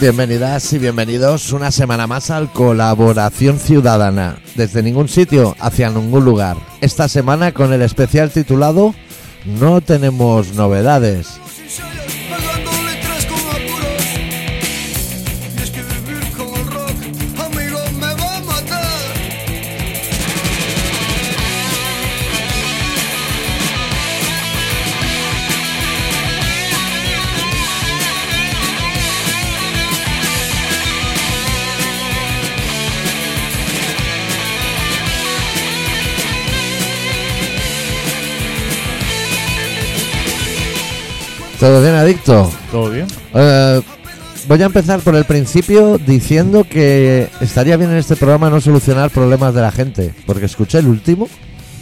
Bienvenidas y bienvenidos una semana más al Colaboración Ciudadana, desde ningún sitio hacia ningún lugar. Esta semana con el especial titulado No tenemos novedades. ¿Todo bien, adicto? ¿Todo bien? Eh, voy a empezar por el principio diciendo que estaría bien en este programa no solucionar problemas de la gente, porque escuché el último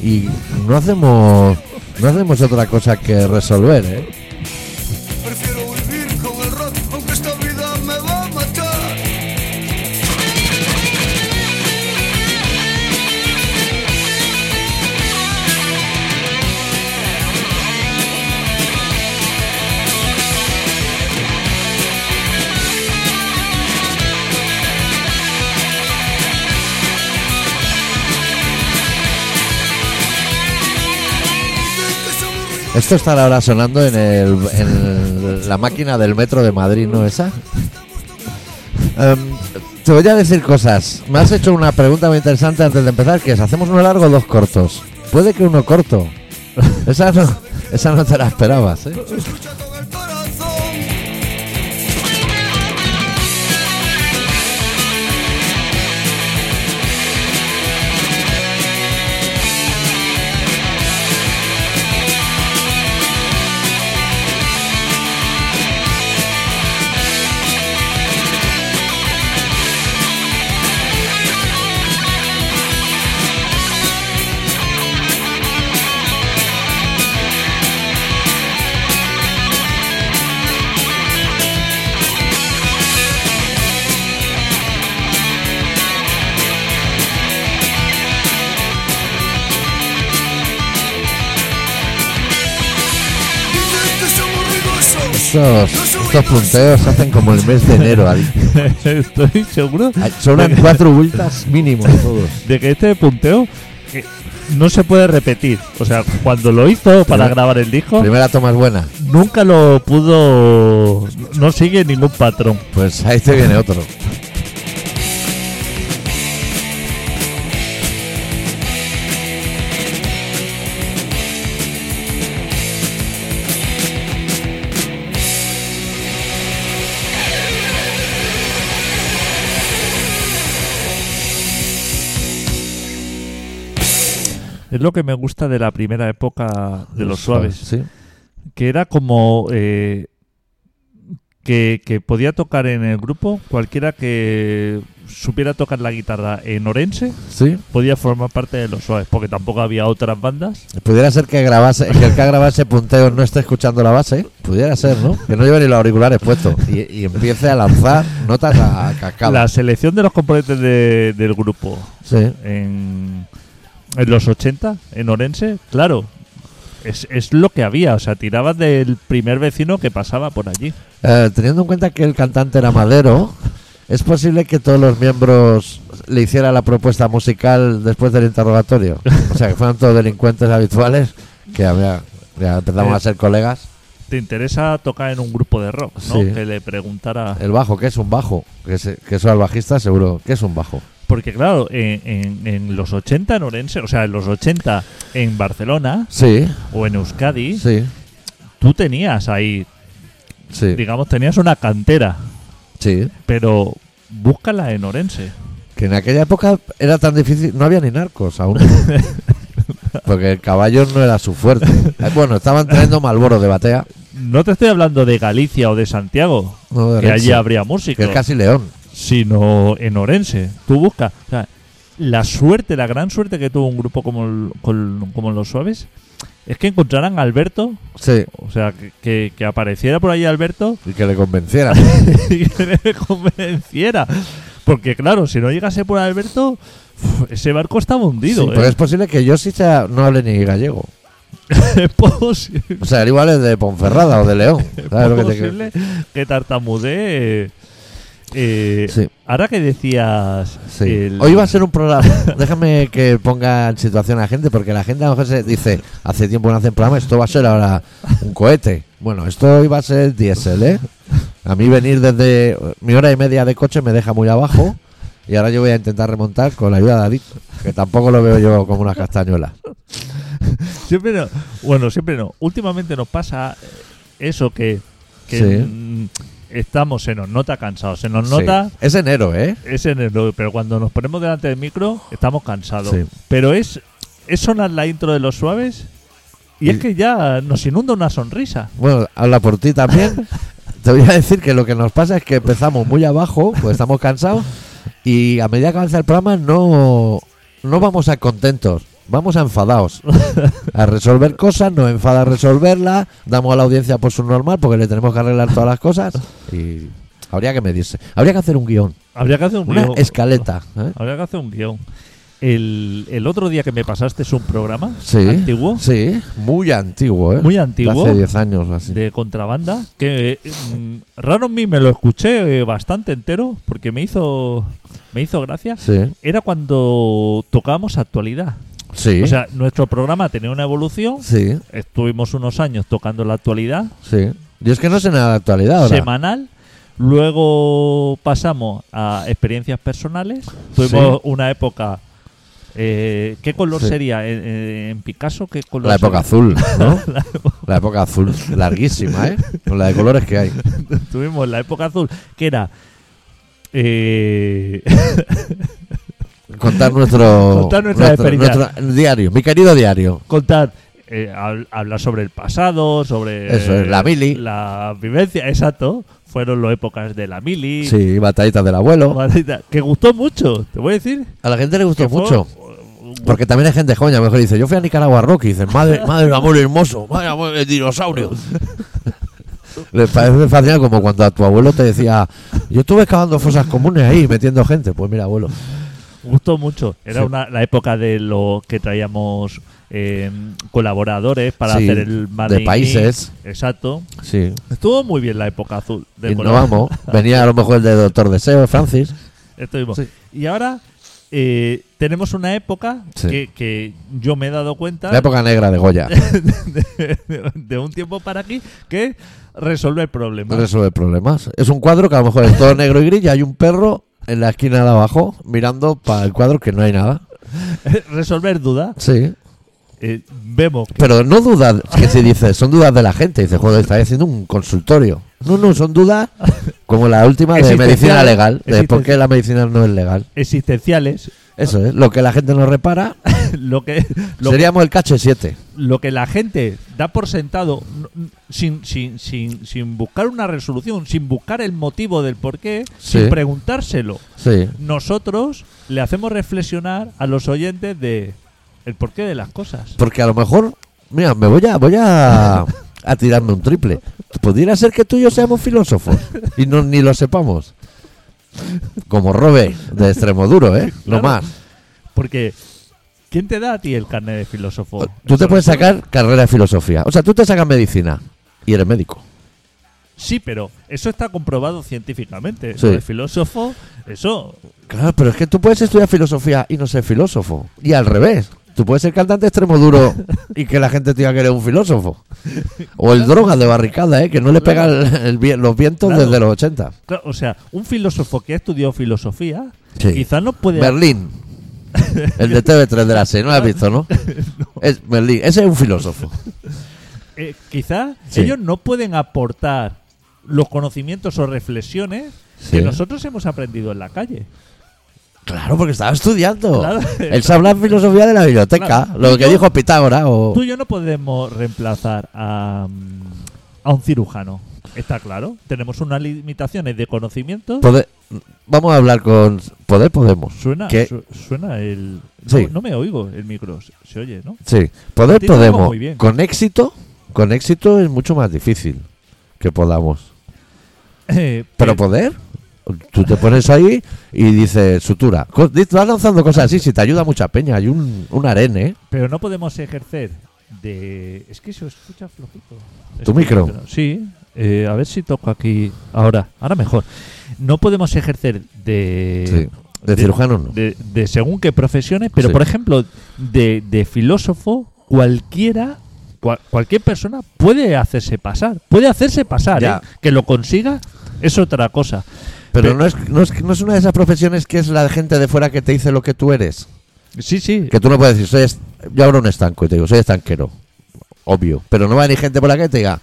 y no hacemos no hacemos otra cosa que resolver, ¿eh? Esto estará ahora sonando en, el, en la máquina del metro de Madrid, ¿no esa? Em, te voy a decir cosas. Me has hecho una pregunta muy interesante antes de empezar, que es, ¿hacemos uno largo o dos cortos? Puede que uno corto. Esa no, esa no te la esperabas, ¿eh? Estos, estos punteos se hacen como el mes de enero. Adi. Estoy seguro Ay, Sobran cuatro vueltas mínimo todos. de que este punteo que no se puede repetir. O sea, cuando lo hizo para Primera- grabar el disco, Primera toma es buena. nunca lo pudo. No sigue ningún patrón. Pues ahí te viene otro. Es lo que me gusta de la primera época de los suaves. Sí. Que era como. eh, que, que podía tocar en el grupo cualquiera que supiera tocar la guitarra en orense Sí. podía formar parte de los suaves porque tampoco había otras bandas Pudiera ser que grabase, que el que ha grabado ese punteo no esté escuchando la base. Pudiera ser, ¿no? Que no lleve ni los auriculares puestos y, y empiece a lanzar notas a cascada. La selección de los componentes de- del grupo Sí. en, en los 80, en Orense, claro, es, es lo que había. O sea, tiraban del primer vecino que pasaba por allí. Eh, teniendo en cuenta que el cantante era Madero, ¿es posible que todos los miembros le hicieran la propuesta musical después del interrogatorio? O sea, que fueran todos delincuentes habituales, que había, ya empezamos Eh, a ser colegas. ¿Te interesa tocar en un grupo de rock? ¿no? Sí. Que le preguntara. El bajo, ¿qué es un bajo? Que, se- que eso al bajista seguro, ¿qué es un bajo? Porque, claro, en, en- en los 80 en Orense, o sea, en los 80 en Barcelona Sí, o en Euskadi, sí, tú tenías ahí, sí, digamos, tenías una cantera, sí. pero búscala en Orense. Que en aquella época era tan difícil, no había ni narcos aún. Porque el caballo no era su fuerte. Eh, Bueno, estaban trayendo Malboro de batea. No te estoy hablando de Galicia o de Santiago, No de que allí habría que músicos, es casi León. Sino en Orense. Tú buscas. O sea, la suerte, la gran suerte que tuvo un grupo como, el- con- como Los Suaves es que encontraran a Alberto, Sí, o sea, que, que- apareciera por ahí Alberto y que le convenciera. y que le convenciera. Porque claro, si no llegase por Alberto, ese barco estaba hundido. Sí, ¿eh? pero es posible que yo sí sea, no hable ni gallego. es posible, O sea, igual es de Ponferrada o de León. es ¿Sabes lo que te posible que tartamudee. Eh, Sí. Ahora que decías. Sí. el- Hoy va a ser un programa. Déjame que ponga en situación a la gente, porque la gente a lo mejor se dice, hace tiempo no hacen programa, esto va a ser ahora un cohete. Bueno, esto hoy va a ser diésel, ¿eh? A mí venir desde mi hora y media de coche me deja muy abajo y ahora yo voy a intentar remontar con la ayuda de David, que tampoco lo veo yo como unas castañuelas. Siempre no. Bueno, siempre no. Últimamente nos pasa eso que. que Sí. Estamos, se nos nota cansados. Se nos Sí. nota. Es enero, ¿eh? Es enero, pero cuando nos ponemos delante del micro, estamos cansados. Sí. Pero es, es sonar la intro de los suaves y, Y- es que ya nos inunda una sonrisa. Bueno, habla por ti también. Te voy a decir que lo que nos pasa es que empezamos muy abajo, pues estamos cansados, y a medida que avanza el programa no, no vamos a contentos, vamos a enfadados. A resolver cosas, nos enfada resolverlas, damos a la audiencia por su normal porque le tenemos que arreglar todas las cosas y habría que medirse. Habría que hacer un guion, Habría que hacer un una guion. escaleta. ¿eh? Habría que hacer un guion. El, el otro día que me pasaste es un programa Sí, antiguo, sí, muy antiguo, ¿eh? muy De antiguo, Hace 10 años o así. de contrabanda, que mm, raro en mí me lo escuché eh, bastante entero porque me hizo, me hizo gracia. Sí, Era cuando tocábamos actualidad. Sí, O sea, nuestro programa tenía una evolución. sí, Estuvimos unos años tocando la actualidad sí. Yo es que no sé nada de actualidad ahora. semanal. Luego pasamos a experiencias personales. Tuvimos Sí. una época. eh, ¿Qué color Sí. sería en, en- en Picasso? ¿Qué color La época sería? azul, ¿no? la época azul, larguísima, ¿eh? Con la de colores que hay. Tuvimos la época azul, que era. eh, Contar nuestro, Contar nuestra experiencia. nuestro diario, mi querido diario. contar. eh, hab- hablar sobre el pasado, sobre. Eso es, la mili. La vivencia, exacto. Fueron las épocas de la mili. Sí, batallitas del abuelo. Que gustó mucho, te voy a decir. A la gente le gustó fue- mucho. Porque también hay gente joven, a lo mejor dice, yo fui a Nicaragua Rock y dicen, madre, madre amor hermoso, madre amor el dinosaurio. Les parece fascinante como cuando a tu abuelo te decía, yo estuve excavando fosas comunes ahí, metiendo gente. Pues mira, abuelo. Gustó mucho. Era Sí. una, la época de lo que traíamos eh, colaboradores para Sí, hacer el Made de países. Exacto. Sí. Estuvo muy bien la época azul. De Y no vamos. Venía a lo mejor el de Doctor Deseo, Francis. Estuvimos. Sí. Y ahora eh, tenemos una época Sí. que, que yo me he dado cuenta La época negra de Goya. de, de un tiempo para aquí que resolver problemas. Resuelve problemas. Es un cuadro que a lo mejor es todo negro y gris y hay un perro en la esquina de abajo mirando para el cuadro que no hay nada. resolver dudas. Sí. Eh, vemos que Pero no dudas que si dices, son dudas de la gente. Dices, joder, está haciendo un consultorio. No, no, son dudas como la última de medicina legal. De por qué la medicina no es legal. existenciales, Eso es. Lo que la gente no repara, lo que, lo que seríamos el cache 7. lo que la gente da por sentado sin, sin, sin, sin buscar una resolución, sin buscar el motivo del por qué, Sí. sin preguntárselo. Sí. Nosotros le hacemos reflexionar a los oyentes de el porqué de las cosas. Porque a lo mejor, mira, me voy a, voy a, a tirarme un triple. Pudiera ser que tú y yo seamos filósofos y no, ni lo sepamos. Como Robe de Extremoduro, ¿eh? No Claro. más. Porque ¿quién te da a ti el carnet de filósofo? Tú te ¿El puedes sacar carrera de filosofía. O sea, tú te sacas medicina y eres médico. Sí, pero eso está comprobado científicamente. Sí. Lo de filósofo, eso Claro, pero es que tú puedes estudiar filosofía y no ser filósofo. Y al revés. Tú puedes ser cantante extremo duro y que la gente te diga que eres un filósofo. O el droga de barricada, ¿eh? Que no le pega el- el vi- los vientos Claro. desde los 80. Claro, o sea, un filósofo que ha estudiado filosofía, Sí. quizás no puede Berlín. El de TV3 de la serie, ¿no lo has visto, no? Es Berlín. Ese es un filósofo. eh, quizás Sí. ellos no pueden aportar los conocimientos o reflexiones Sí. que nosotros hemos aprendido en la calle. Claro, porque estaba estudiando. Claro. Él habla filosofía de la biblioteca. Claro. Lo que Yo- dijo Pitágoras o... Tú y yo no podemos reemplazar a, mm, a un cirujano. Está claro. Tenemos unas limitaciones de conocimientos. Poder- Vamos a hablar con... Poder podemos. Suena, suena el. No, Sí. no me oigo el micro. Se, se oye, ¿no? Sí, poder podemos. Con éxito, con éxito es mucho más difícil que podamos. Eh, Pero pe- poder, tú te pones ahí y dices sutura. Vas lanzando cosas así, si te ayuda mucha peña. Hay un, un arene. ¿eh? pero no podemos ejercer de. Es que se escucha flojito. ¿Tu micro? Sí. Eh, a ver si toco aquí. Ahora. Ahora mejor. no podemos ejercer de. Sí. De cirujano no. de, de según qué profesiones, pero Sí. por ejemplo, de, de filósofo, cualquiera, cual- cualquier persona puede hacerse pasar. Puede hacerse pasar. ¿eh? Que lo consiga es otra cosa. Pero Pe- no es, no, es, no es una de esas profesiones que es la de gente de fuera que te dice lo que tú eres. Sí, sí. Que tú no puedes decir, soy yo abro un estanco y te digo, soy estanquero. Obvio. Pero no va a venir gente por la que te diga,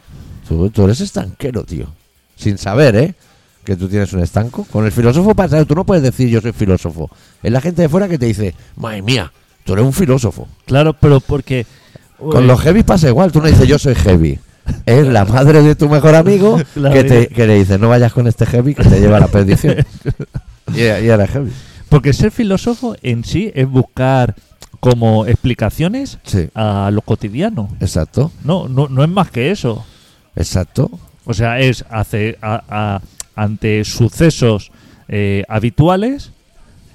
tú, tú eres estanquero, tío. Sin saber, ¿eh? Que tú tienes un estanco. Con el filósofo pasa, tú no puedes decir yo soy filósofo. Es la gente de fuera que te dice, madre mía, tú eres un filósofo. Claro, pero porque. Con los heavy pasa igual, tú no dices yo soy heavy. Es la madre de tu mejor amigo que, te, que le dice no vayas con este heavy que te lleva a la perdición. y, y era heavy. Porque ser filósofo en sí es buscar como explicaciones Sí, a lo cotidiano. exacto, No, no, no es más que eso. Exacto. O sea, es hace, a- a- ante sucesos eh, habituales,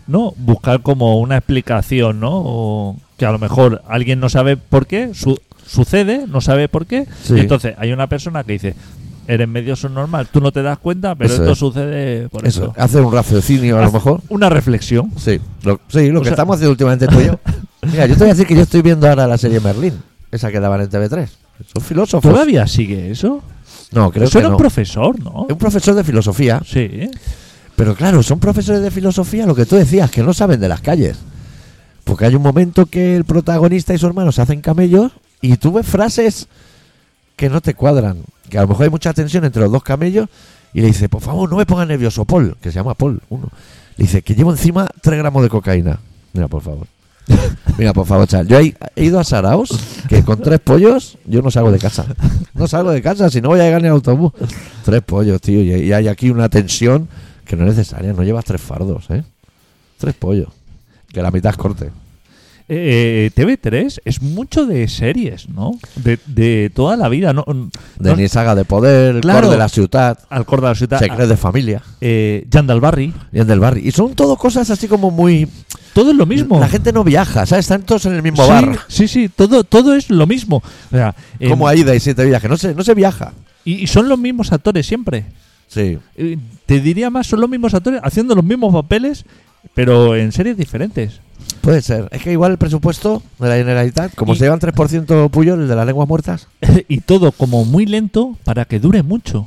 ¿no? Buscar como una explicación, ¿no? O que a lo mejor alguien no sabe por qué, su- sucede, no sabe por qué. Sí. Y entonces hay una persona que dice, eres medio normal, tú no te das cuenta, pero Eso esto es. sucede por Eso, eso. hacer un raciocinio a lo mejor. Una reflexión. Sí, lo, sí, lo O que sea- estamos haciendo últimamente tú y yo. Mira, yo te voy a decir que yo estoy viendo ahora la serie Merlín, esa que daban en TV3. Son filósofos. ¿Todavía sigue eso? No, creo eso que era no. un profesor, ¿no? Es un profesor de filosofía, Sí. pero claro, son profesores de filosofía, lo que tú decías, que no saben de las calles. Porque hay un momento que el protagonista y su hermano se hacen camellos y tú ves frases que no te cuadran. Que a lo mejor hay mucha tensión entre los dos camellos y le dice, por favor, no me pongas nervioso, Paul, que se llama Paul, uno. Le dice, que llevo encima 3 gramos de cocaína. Mira, por favor. Mira, por favor. Yo he, ido a Saraos, que con tres pollos yo no salgo de casa. No salgo de casa, si no voy a llegar ni al autobús. Tres pollos, tío. Y hay aquí una tensión que no es necesaria. No llevas tres fardos, ¿eh? Tres pollos. Que la mitad es corte. Eh, TV3 es mucho de series, ¿no? De, de toda la vida, ¿no? De No- ni saga de poder, Claro. cor de la ciudad, Al cor de la ciudad. secret de familia Eh, Yandal Barry. y el del barrio. Y son todo cosas así como muy. Todo es lo mismo. La gente no viaja, ¿sabes? Están todos en el mismo sí, bar. Sí, sí, todo, todo es lo mismo. O sea, Como Aida y Siete que no se, no se viaja. y, y son los mismos actores siempre. Sí. Eh, Te diría más, son los mismos actores haciendo los mismos papeles, pero en series diferentes. Puede ser. Es que igual el presupuesto de la Generalitat, como Y- se llevan 3% Puyol, el de las lenguas muertas. y todo como muy lento para que dure mucho.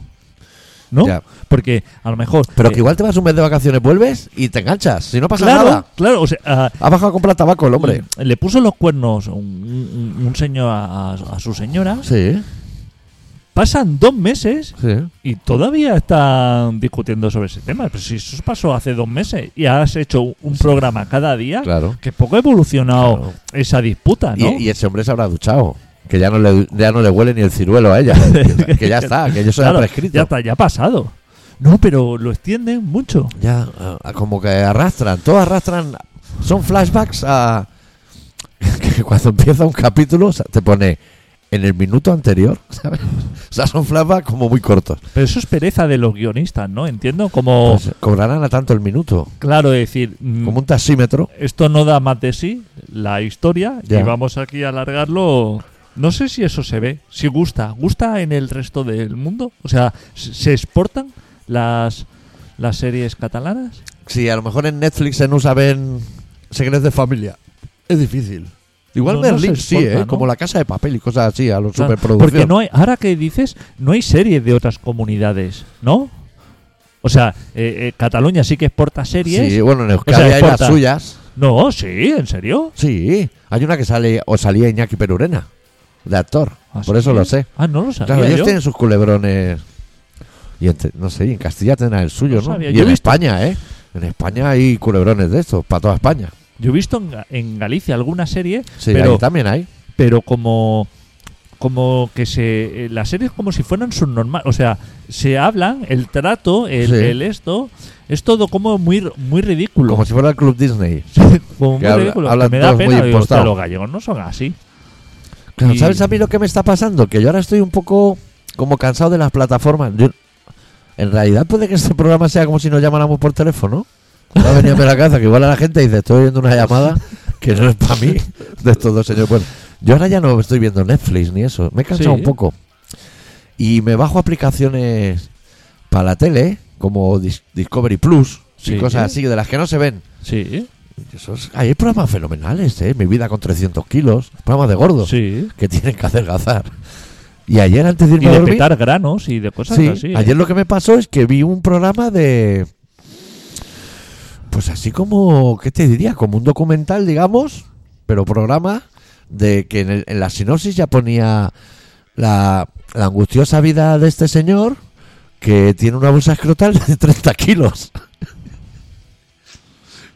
¿No? Ya. Porque a lo mejor. Pero eh, que igual te vas un mes de vacaciones, vuelves y te enganchas. Si no pasa claro, nada. claro, o sea, ah, Ha bajado a comprar tabaco el hombre. Le puso los cuernos un, un- un señor a, a su señora. Sí, Pasan dos meses sí. y todavía están discutiendo sobre ese tema. Pero si eso pasó hace dos meses y has hecho un programa cada día, Claro. que poco ha evolucionado Claro. esa disputa, ¿no? Y, y ese hombre se habrá duchado. Que ya no le, ya no le huele ni el ciruelo a ella. que, que ya está, que eso Claro, ya prescrito. ya está, ya ha pasado. No, pero lo extienden mucho. Ya, ah, como que arrastran, todos arrastran. Son flashbacks a. que cuando empieza un capítulo o sea, te pone en el minuto anterior, ¿sabes? O sea, son flashbacks como muy cortos. Pero eso es pereza de los guionistas, ¿no? Entiendo como, Pues, cobrarán a tanto el minuto, claro, decir, mm, como un taxímetro. esto no da más de sí, la historia, Ya. y vamos aquí a alargarlo. No sé si eso se ve, si gusta. ¿Gusta en el resto del mundo? O sea, ¿se exportan las, las series catalanas? Si a lo mejor en Netflix se no saben secretos de familia, es difícil. Igual No, se sí, ¿eh? ¿no? Como la casa de papel y cosas así, a los Claro. Porque no hay, ahora que dices, no hay series de otras comunidades, ¿no? O sea, eh, eh, Cataluña sí que exporta series. Sí, bueno, en Euskadi sea, hay las suyas. No, sí, ¿en serio? Sí, hay una que sale o salía Iñaki Perurena, de actor. ¿Ah, Por sí? eso lo sé. Ah, no lo sabía Claro, ellos yo. tienen sus culebrones. Y en, no sé, y en Castilla tendrán el suyo, No. Y Yo en visto- España, ¿eh? En España hay culebrones de estos, para toda España. Yo he visto en, en Galicia alguna serie, Sí, pero, ahí también hay. pero como como que se eh, las series como si fueran subnormal, o sea, se hablan, el trato, el, Sí. el esto, es todo como muy muy ridículo. Como si fuera el Club Disney. Como que muy habla- ridículo. hablan que me da pena, digo, los gallegos no son así. Claro, Y- ¿Sabes a mí lo que me está pasando? Que yo ahora estoy un poco como cansado de las plataformas. Yo- en realidad puede que este programa sea como si nos llamáramos por teléfono. Va a venir a la casa, que igual a la gente dice, estoy oyendo una llamada que no es para mí de estos dos señores. Bueno, yo ahora ya no estoy viendo Netflix ni eso. Me he cansado Sí. un poco. Y me bajo aplicaciones para la tele como Dis- Discovery Plus Sí. y cosas así, de las que no se ven. Sí, Esos- hay programas fenomenales, ¿eh? Mi vida con 300 kilos, programas de gordos sí. que tienen que adelgazar. Y ayer antes de Y irme a de dormir, petar granos y de cosas sí, así. ¿eh? ayer lo que me pasó es que vi un programa de... Pues así como, ¿qué te diría? Como un documental, digamos, pero programa de que en, el- en la sinopsis ya ponía la, angustiosa vida de este señor que tiene una bolsa escrotal de 30 kilos.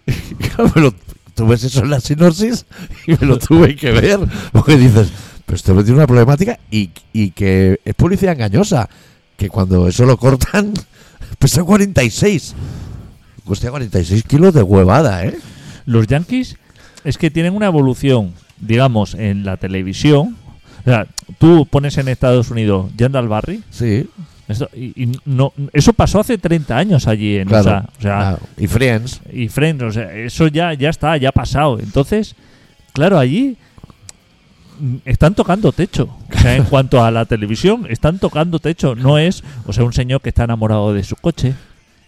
Lo- tú ves eso en la sinopsis y me lo tuve que ver. Porque dices, pero este tiene una problemática y, y que es publicidad engañosa. Que cuando eso lo cortan, pesa 46. Cuesta 46 kilos de huevada, ¿eh? Los Yankees es que tienen una evolución, digamos, en la televisión. O sea, tú pones en Estados Unidos Yandal Barry. Sí, esto- y, y no, eso pasó hace 30 años allí en claro. USA. O sea, Claro. Y Friends. y Friends, o sea, eso ya, ya está, ya ha pasado. Entonces, claro, allí están tocando techo. O sea, en cuanto a la televisión, están tocando techo. No es, o sea, un señor que está enamorado de su coche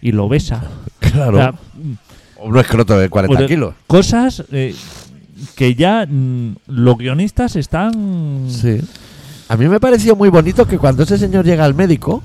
y lo besa. Claro. O sea, Un escroto de 40 Bueno, kilos. cosas eh, que ya mm, los guionistas están... Sí. A mí me pareció muy bonito que cuando ese señor llega al médico,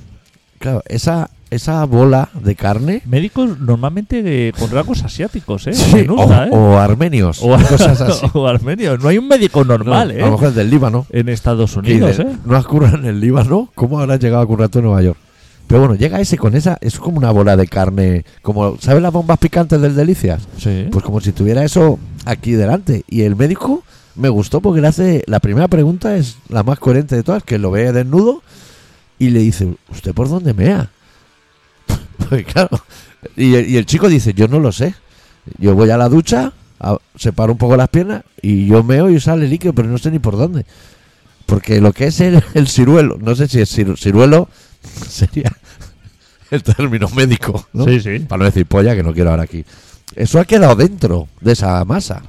claro, esa, esa bola de carne. Médicos normalmente eh, con rasgos asiáticos, ¿eh? Sí, En o, ¿eh? o armenios. O- cosas así. o armenios. No hay un médico normal, No, ¿eh? A lo mejor el del Líbano. En Estados Unidos, ¿eh? No has currado en el Líbano. ¿Cómo habrás llegado a currar tú en Nueva York? Pero bueno, llega ese con esa. Es como una bola de carne. como ¿Sabes las bombas picantes del Delicias? Sí. Pues como si tuviera eso aquí delante. Y el médico me gustó porque le hace. La primera pregunta es la más coherente de todas: que lo ve desnudo y le dice, ¿Usted por dónde mea? Pues claro. Y el, y el chico dice, Yo no lo sé. Yo voy a la ducha, a- separo un poco las piernas y yo meo y sale líquido, pero no sé ni por dónde. Porque lo que es el, el ciruelo, no sé si es ciru- ciruelo, sería el término médico, ¿no? Sí, sí. Para no decir polla, que no quiero ahora aquí. Eso ha quedado dentro de esa masa.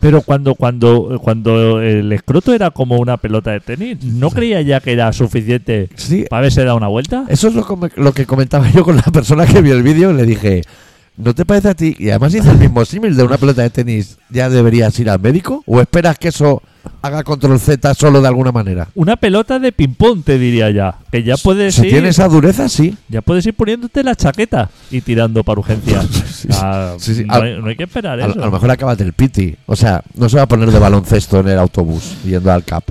Pero cuando, cuando, cuando el escroto era como una pelota de tenis, ¿no creía ya que era suficiente Sí, para haberse dado una vuelta? eso es lo, come- lo que comentaba yo con la persona que vio el vídeo. Le dije, ¿no te parece a ti? Y además hice el mismo símil de una pelota de tenis. ¿Ya deberías ir al médico? ¿O esperas que eso haga control Z solo de alguna manera? Una pelota de ping-pong, te tiene ya. Que ya puedes Si ir, tiene esa dureza, sí. ya puedes ir poniéndote la chaqueta y tirando para urgencias. Sí, Ah, sí, sí. No, hay, no hay que esperar A, a lo mejor acabas el piti. O sea, no se va a poner de baloncesto en el autobús yendo al CAP.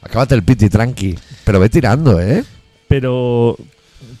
Acábate el piti, tranqui. Pero ve tirando, ¿eh? Pero,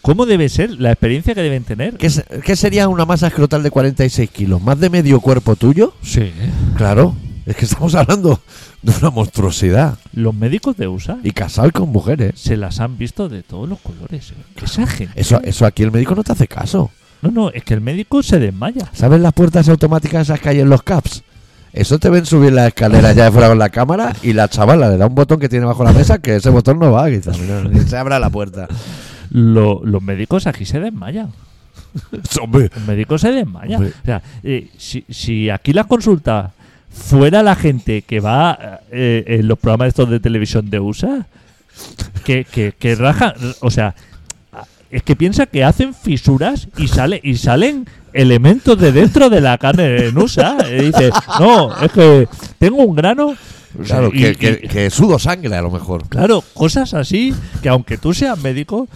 ¿cómo debe ser la experiencia que deben tener? ¿Qué, se- qué sería una masa escrotal de 46 kilos? ¿Más de medio cuerpo tuyo? Sí. Claro. Es que estamos hablando de una monstruosidad. Los médicos de USA Y casado con mujeres. se las han visto de todos los colores. ¿eh? Esa gente. Eso, eso aquí el médico no te hace caso. No, no, es que el médico se desmaya. ¿Sabes las puertas automáticas esas que hay en los CAPS? Eso te ven subir la escalera ya de fuera con la cámara y la chavala le da un botón que tiene bajo la mesa que ese botón no va, quizás. Ni se abra la puerta. Lo- los médicos aquí se desmayan. Hombre, Los médicos se desmayan. Hombre. O sea, eh, si, si aquí la consulta fuera la gente que va eh, en los programas estos de televisión de USA, que, que, o sea, es que piensa que hacen fisuras y sale y salen elementos de dentro de la carne en USA. Y dice, no, es que tengo un grano. Claro, y- que, y- que- que sudo sangre a lo mejor. Claro, cosas así que aunque tú seas médico,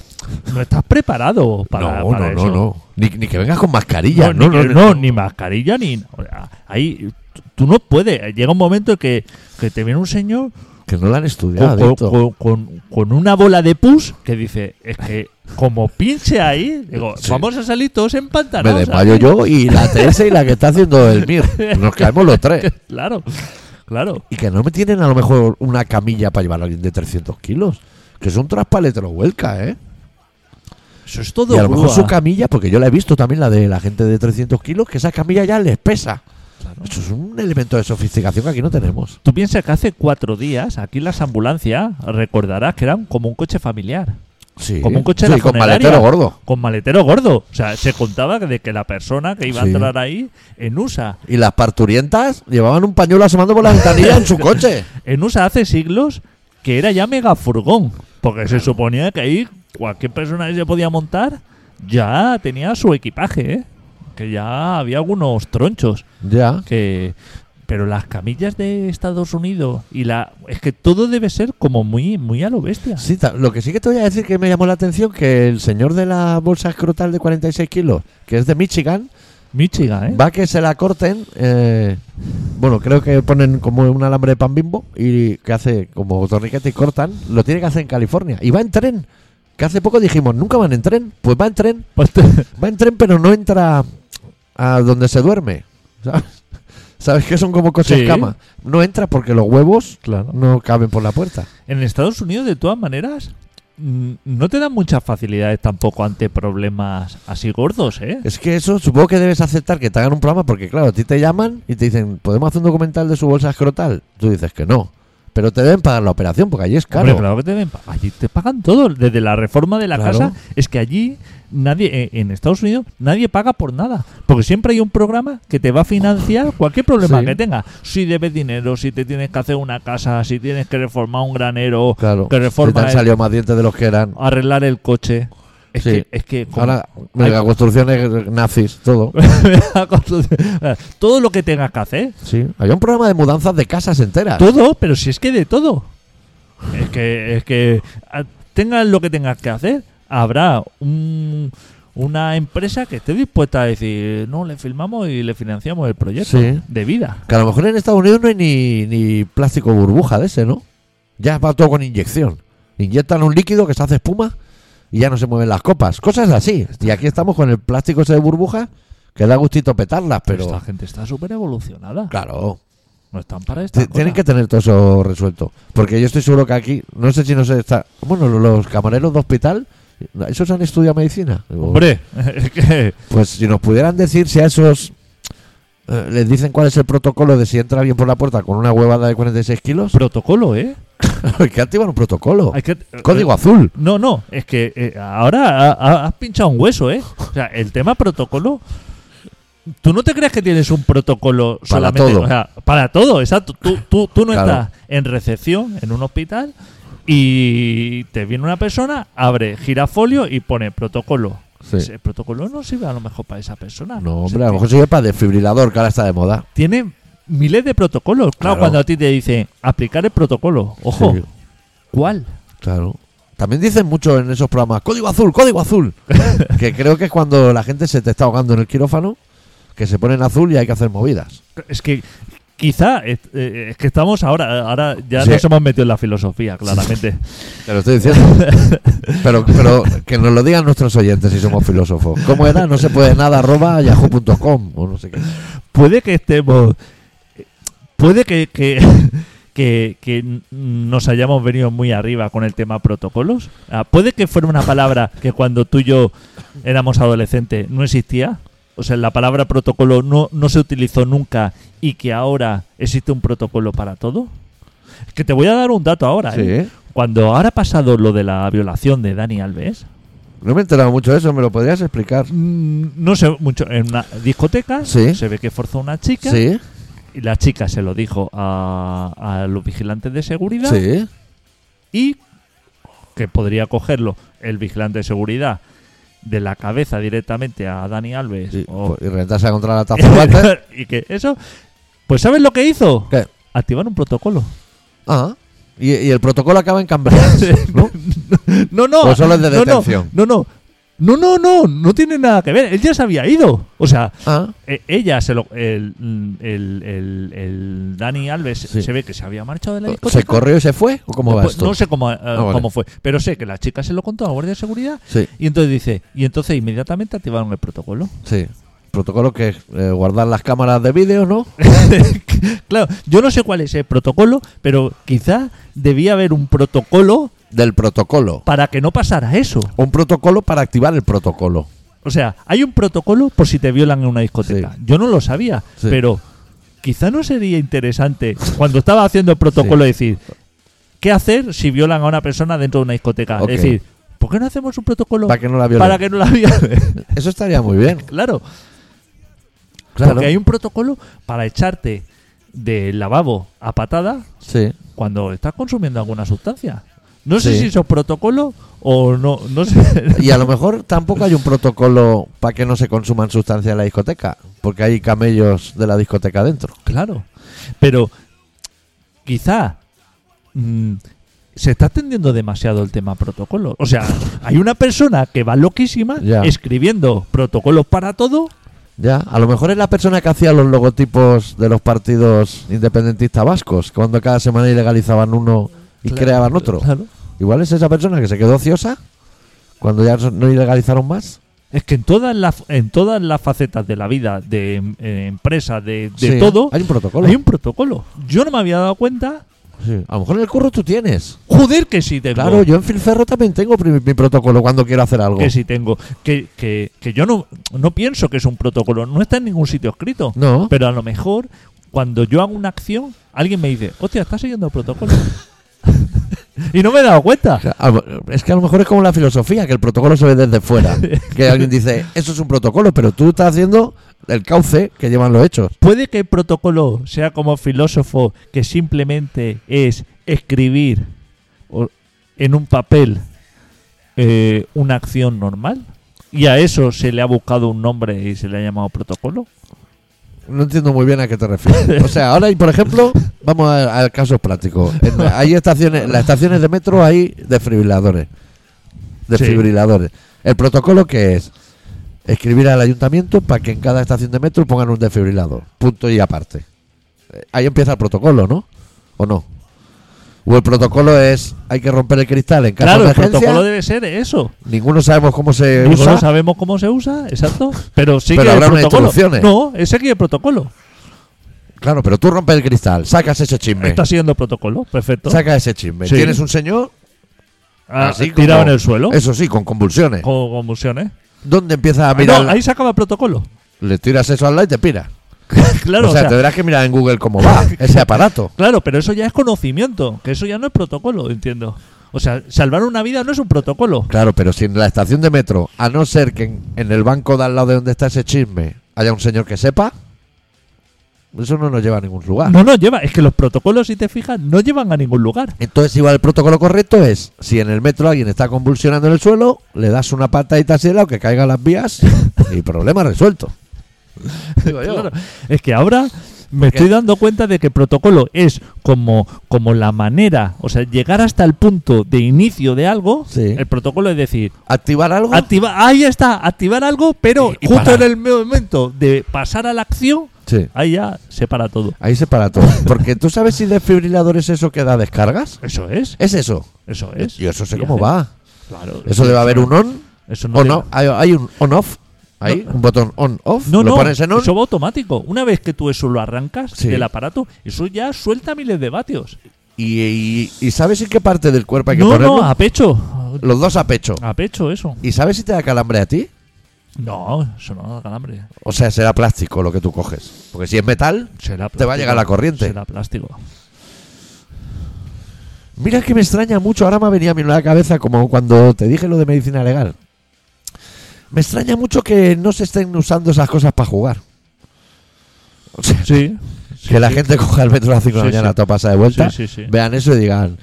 no estás preparado para, no, para no, eso. no, no. Ni, ni que vengas con mascarilla. No, No, ni, no, ni mascarilla ni. o sea, ahí tú- no puedes. Llega un momento en que, que te viene un señor Que no lo han estudiado. con- con- con- con una bola de pus que dice: Es que como pinche ahí, digo, Sí. vamos a salir todos Me empantanados. desmayo yo y la TS y la que está haciendo el MIR. Nos caemos los tres. Claro, claro. Y que no me tienen a lo mejor una camilla para llevar a alguien de 300 kilos. Que es un traspaletero vuelca, ¿eh? Eso es todo Y a lo mejor grúa. su camilla, porque yo la he visto también, la de la gente de 300 kilos, que esa camilla ya les pesa. Claro. Eso es un elemento de sofisticación que aquí no tenemos. Tú piensas que hace cuatro días aquí las ambulancias, recordarás que eran como un coche familiar. Sí, Como un coche sí, de la con maletero gordo. Con maletero gordo. O sea, se contaba de que la persona que iba a entrar ahí en USA Y las parturientas llevaban un pañuelo asomando por la ventanilla en su coche. En USA hace siglos que era ya mega furgón. Porque se suponía que ahí cualquier persona que se podía montar ya tenía su equipaje, ¿eh? Que ya había algunos tronchos. Ya. que pero las camillas de Estados Unidos y la es que todo debe ser como muy muy a lo bestia Sí, lo que sí que te voy a decir que me llamó la atención que el señor de la bolsa escrotal de 46 kilos, que es de Michigan, Michigan eh va a que se la corten. eh, bueno, creo que ponen como un alambre de pan bimbo y que hace como torniquete y cortan. Lo tiene que hacer en California. Y va en tren. Que hace poco dijimos, nunca van en tren. Pues va en tren. Pues Va en tren, pero no entra a donde se duerme. ¿Sabes? ¿Sabes que son como coches Sí. cama? No entra porque los huevos claro no caben por la puerta. en Estados Unidos de todas maneras no te dan muchas facilidades tampoco ante problemas así gordos eh Es que eso supongo que debes aceptar que te hagan un programa porque, claro, a ti te llaman y te dicen, ¿podemos hacer un documental de su bolsa escrotal? Tú dices que no. Pero te deben pagar la operación porque allí es caro. Hombre, claro que te ven, allí te pagan todo. Desde la reforma de la Claro. casa, es que allí nadie, eh, en Estados Unidos, nadie paga por nada. Porque siempre hay un programa que te va a financiar cualquier problema Sí. que tengas. Si debes dinero, si te tienes que hacer una casa, si tienes que reformar un granero, Claro. que Si te reforma han el- salido más dientes de los que eran. arreglar el coche. Es Sí. que, es que como- Ahora, megaconstrucciones nazis, todo. todo lo que tengas que hacer, Sí. Había un programa de mudanzas de casas enteras. todo, pero si es que de todo. Es que, es que tengas lo que tengas que hacer, habrá un- una empresa que esté dispuesta a decir, no, le filmamos y le financiamos el proyecto Sí. de vida. Que a lo mejor en Estados Unidos no hay ni, ni plástico burbuja de ese, ¿no? Ya va todo con inyección. Inyectan un líquido que se hace espuma y ya no se mueven las copas. Cosas así. Y aquí estamos con el plástico ese de burbuja que da gustito petarlas, Pero esta gente está súper evolucionada. Claro. No están para esta T- Tienen que tener todo eso resuelto. Porque yo estoy seguro que aquí, no sé si no se está. Bueno, los camareros de hospital, ¿esos han estudiado medicina? O- Hombre, es que... Pues si nos pudieran decir si a esos eh, les dicen cuál es el protocolo de si entra alguien por la puerta con una huevada de 46 kilos, Protocolo, ¿eh? hay que activar un protocolo. Hay que, Código azul. No, no, es que eh, ahora ha- ha- has pinchado un hueso, ¿eh? O sea, el tema protocolo. Tú no te crees que tienes un protocolo Para solamente. todo. O sea, para todo, exacto. Tú, tú, tú no Claro. estás en recepción en un hospital y te viene una persona, abre girafolio y pone protocolo. Sí. Ese protocolo no sirve a lo mejor para esa persona. No, hombre, a lo mejor sirve para desfibrilador, que ahora está de moda. Tiene miles de protocolos. Claro, Claro. cuando a ti te dicen aplicar el protocolo. Ojo, Sí, ¿cuál? claro. También dicen mucho en esos programas, código azul, código azul. que creo que es cuando la gente se te está ahogando en el quirófano, que se pone en azul y hay que hacer movidas. Es que quizá es, eh, es que estamos ahora, ahora ya Sí. nos hemos metido en la filosofía, claramente. Te lo estoy diciendo. pero, pero que nos lo digan nuestros oyentes si somos filósofos. ¿Cómo era? No se puede nada arroba yahoo.com o no sé qué. puede que estemos. Puede que, que, que, nos hayamos venido muy arriba con el tema protocolos. Ah, puede que fuera una palabra que cuando tú y yo éramos adolescentes no existía. O sea, la palabra protocolo no, no se utilizó nunca y que ahora existe un protocolo para todo. Es que te voy a dar un dato ahora. ¿eh? Sí. Cuando ahora ha pasado lo de la violación de Dani Alves, No me he enterado mucho de eso, ¿me lo podrías explicar? mm, no sé mucho, en una discoteca Sí. se ve que forzó a una chica Sí, y la chica se lo dijo a, a los vigilantes de seguridad sí. y que podría cogerlo el vigilante de seguridad de la cabeza directamente a Dani Alves o- Y reventarse contra la taza y que eso pues ¿sabes lo que hizo? ¿Qué? activar un protocolo Ah. Y, y el protocolo acaba en Cambridge, ¿no? no no O solo es de no, no, detención. no no no no no no tiene nada que ver él ya se había ido o sea Ah, Eh, ella se lo el, el, el, el Dani Alves Sí. se ve que se había marchado de la discoteca ¿Se corrió y se fue? ¿O cómo no, va pues, esto? no sé cómo, eh, vale. cómo fue pero sé que la chica se lo contó a la guardia de seguridad Sí, y entonces dice y entonces inmediatamente activaron el protocolo sí. Protocolo que es eh, guardar las cámaras de vídeo, ¿no? claro yo no sé cuál es el protocolo pero quizá debía haber un protocolo Del protocolo. para que no pasara eso Un protocolo para activar el protocolo. o sea hay un protocolo por si te violan en una discoteca Sí. yo no lo sabía Sí. pero quizá no sería interesante cuando estaba haciendo el protocolo decir qué hacer si violan a una persona dentro de una discoteca es decir ¿por qué no hacemos un protocolo Para que no la violen. para que no la violen? Eso estaría muy bien. claro Claro. porque hay un protocolo para echarte del lavabo a patada Sí. cuando estás consumiendo alguna sustancia No sé Sí. si eso es protocolo o no, no sé. Y a lo mejor tampoco hay un protocolo para que no se consuman sustancias en la discoteca, porque hay camellos de la discoteca dentro. Claro. Pero quizá mm, se está extendiendo demasiado el tema protocolo. O sea, hay una persona que va loquísima Ya. escribiendo protocolos para todo. Ya, a lo mejor es la persona que hacía los logotipos de los partidos independentistas vascos, cuando cada semana ilegalizaban uno y Claro, creaban otro. claro. Igual es esa persona que se quedó ociosa cuando ya no ilegalizaron más. Es que en todas las en todas las facetas de la vida, de eh, empresa, de, de Sí, todo, Hay un protocolo. hay un protocolo. Yo no me había dado cuenta. Sí, A lo mejor en el curro tú tienes. Joder, que sí tengo. Claro, yo en Filferro también tengo pri- mi, protocolo cuando quiero hacer algo. que sí tengo. Que, que, que yo no, no pienso que es un protocolo. No está en ningún sitio escrito. No. Pero a lo mejor, cuando yo hago una acción, alguien me dice, hostia, estás siguiendo el protocolo. y no me he dado cuenta. Es que a lo mejor es como la filosofía, que el protocolo se ve desde fuera. que alguien dice, eso es un protocolo, pero tú estás haciendo el cauce que llevan los hechos. Puede que el protocolo sea como filósofo que simplemente es escribir en un papel eh, una acción normal. Y a eso se le ha buscado un nombre y se le ha llamado protocolo. No entiendo muy bien a qué te refieres. O sea, ahora, por ejemplo, vamos a, a casos prácticos. En- hay estaciones, las estaciones de metro hay desfibriladores. Desfibriladores. El protocolo que es escribir al ayuntamiento para que en cada estación de metro pongan un desfibrilador. Punto y aparte. Eh, Ahí empieza el protocolo, ¿no? ¿O no? O el protocolo es hay que romper el cristal en caso Claro, de el emergencia. protocolo debe ser eso. Ninguno sabemos cómo se Ninguno usa. sabemos cómo se usa, exacto. Pero sí Pero que habrá el unas protocolo. No, ese aquí el protocolo. Claro, pero tú rompes el cristal, sacas ese chisme. Está siguiendo el protocolo, perfecto. Saca ese chisme. Sí. Tienes un señor Ah, así tirado como- en el suelo, Eso sí, con convulsiones. con convulsiones. ¿Dónde empiezas a Ah, mirar? no, ahí se acaba el protocolo. Le tiras eso al lado y te pira. claro, o sea, tendrás que mirar en Google cómo va ese aparato. claro, pero eso ya es conocimiento, que eso ya no es protocolo, entiendo. O sea, salvar una vida no es un protocolo. Claro, pero si en la estación de metro, a no ser que en, en el banco de al lado de donde está ese chisme haya un señor que sepa, eso no nos lleva a ningún lugar. No, no lleva, es que los protocolos, si te fijas, no llevan a ningún lugar. Entonces, igual el protocolo correcto es, si en el metro alguien está convulsionando en el suelo, le das una patadita así de lado que caiga a las vías y problema resuelto. Digo yo. Claro, es que ahora me estoy dando cuenta de que el protocolo es como, como la manera, o sea, llegar hasta el punto de inicio de algo. Sí. El protocolo es decir, Activar algo. ahí está, activar algo, pero Y- y justo parar. en el momento de pasar a la acción, sí. ahí ya se para todo. Ahí se para todo. Porque tú sabes si desfibrilador es eso que da descargas. Eso es, Es eso. eso es. Yo eso sé Y cómo hace- va. Claro. Eso debe haber un on Eso no o no. Hay, hay un on-off. Ahí, No. un botón on-off. No, lo no, pones en on. eso va automático. Una vez que tú eso lo arrancas Sí. del aparato, eso ya suelta miles de vatios. Y, y- y sabes en qué parte del cuerpo hay que no, ponerlo. no, a pecho. Los dos a pecho. A pecho, eso. ¿Y sabes si te da calambre a ti? No, eso no da calambre. O sea, será plástico lo que tú coges. Porque si es metal, Será Te va a llegar la corriente. Será plástico. Mira que me extraña mucho. Ahora me ha venido a mí a la cabeza como cuando te dije lo de medicina legal. Me extraña mucho que no se estén usando esas cosas para jugar. O sea, Sí. que la gente coja el metro a las 5 de la mañana sí. toda pasa de vuelta, Sí, sí, sí. vean eso y digan,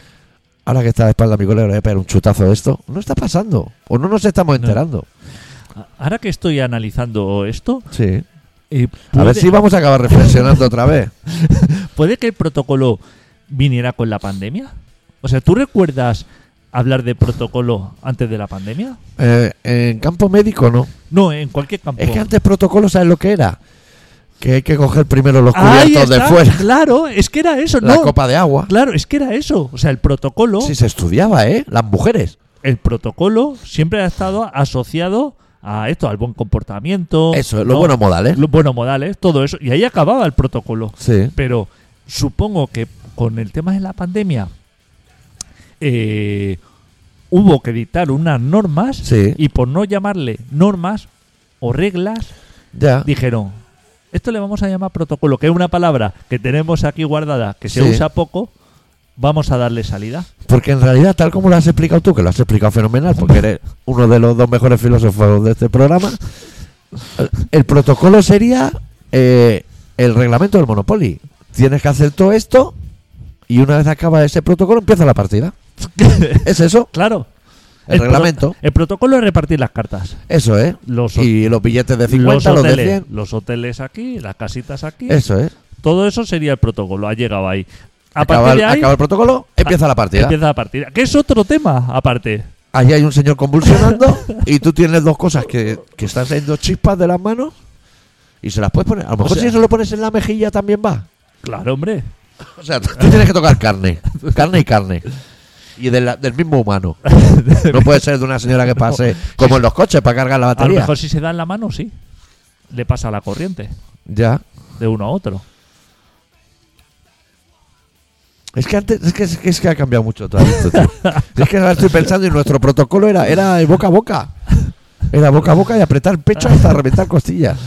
ahora que está de espalda mi colega le voy a pegar un chutazo de esto. No está pasando. O no nos estamos No. enterando. Ahora que estoy analizando esto, Sí. eh, A ver si vamos a acabar reflexionando otra vez. puede que el protocolo viniera con la pandemia. O sea, ¿tú recuerdas hablar de protocolo antes de la pandemia? Eh, en campo médico no. No, en cualquier campo. Es que antes protocolo, ¿sabes lo que era? Que hay que coger primero los Ahí cubiertos de fuera. Claro, es que era eso, La ¿no? copa de agua. Claro, es que era eso. O sea, el protocolo, Sí, se estudiaba, ¿eh? Las mujeres. el protocolo siempre ha estado asociado a esto, al buen comportamiento. Eso, los ¿no? buenos modales. Los buenos modales, todo eso. Y ahí acababa el protocolo. Sí. Pero supongo que con el tema de la pandemia eh, hubo que dictar unas normas Sí. y por no llamarle normas o reglas, Ya. dijeron, esto le vamos a llamar protocolo, que es una palabra que tenemos aquí guardada, que se Sí. usa poco, vamos a darle salida. Porque en realidad, tal como lo has explicado tú, que lo has explicado fenomenal, porque eres uno de los dos mejores filósofos de este programa, el- el protocolo sería eh, el reglamento del Monopoly. Tienes que hacer todo esto y una vez acaba ese protocolo empieza la partida. Es eso, Claro. el, reglamento. el protocolo es repartir las cartas. Eso, ¿eh? Los ho- y los billetes de los 50, los, de hoteles, 100. los hoteles aquí, las casitas aquí. Eso, ¿eh? Todo eso sería el protocolo. Ha llegado ahí. A Acaba, el- ahí, acaba el protocolo, empieza la partida. empieza la partida. Que es otro tema, aparte. Allí hay un señor convulsionando y tú tienes dos cosas que, que están saliendo chispas de las manos y se las puedes poner. A lo mejor sea- si eso lo pones en la mejilla también va. Claro, hombre. O sea, tú tienes que tocar carne. Carne y carne. Y de la- del mismo humano. No puede ser de una señora que pase como en los coches para cargar la A lo batería. mejor si se da en la mano, sí. Le pasa la corriente Ya. de uno a otro. Es que antes, es que, es que, es que ha cambiado mucho todo esto, tío. Es que ahora estoy pensando y nuestro protocolo era, era el boca a boca. Era boca a boca y apretar el pecho hasta reventar costillas.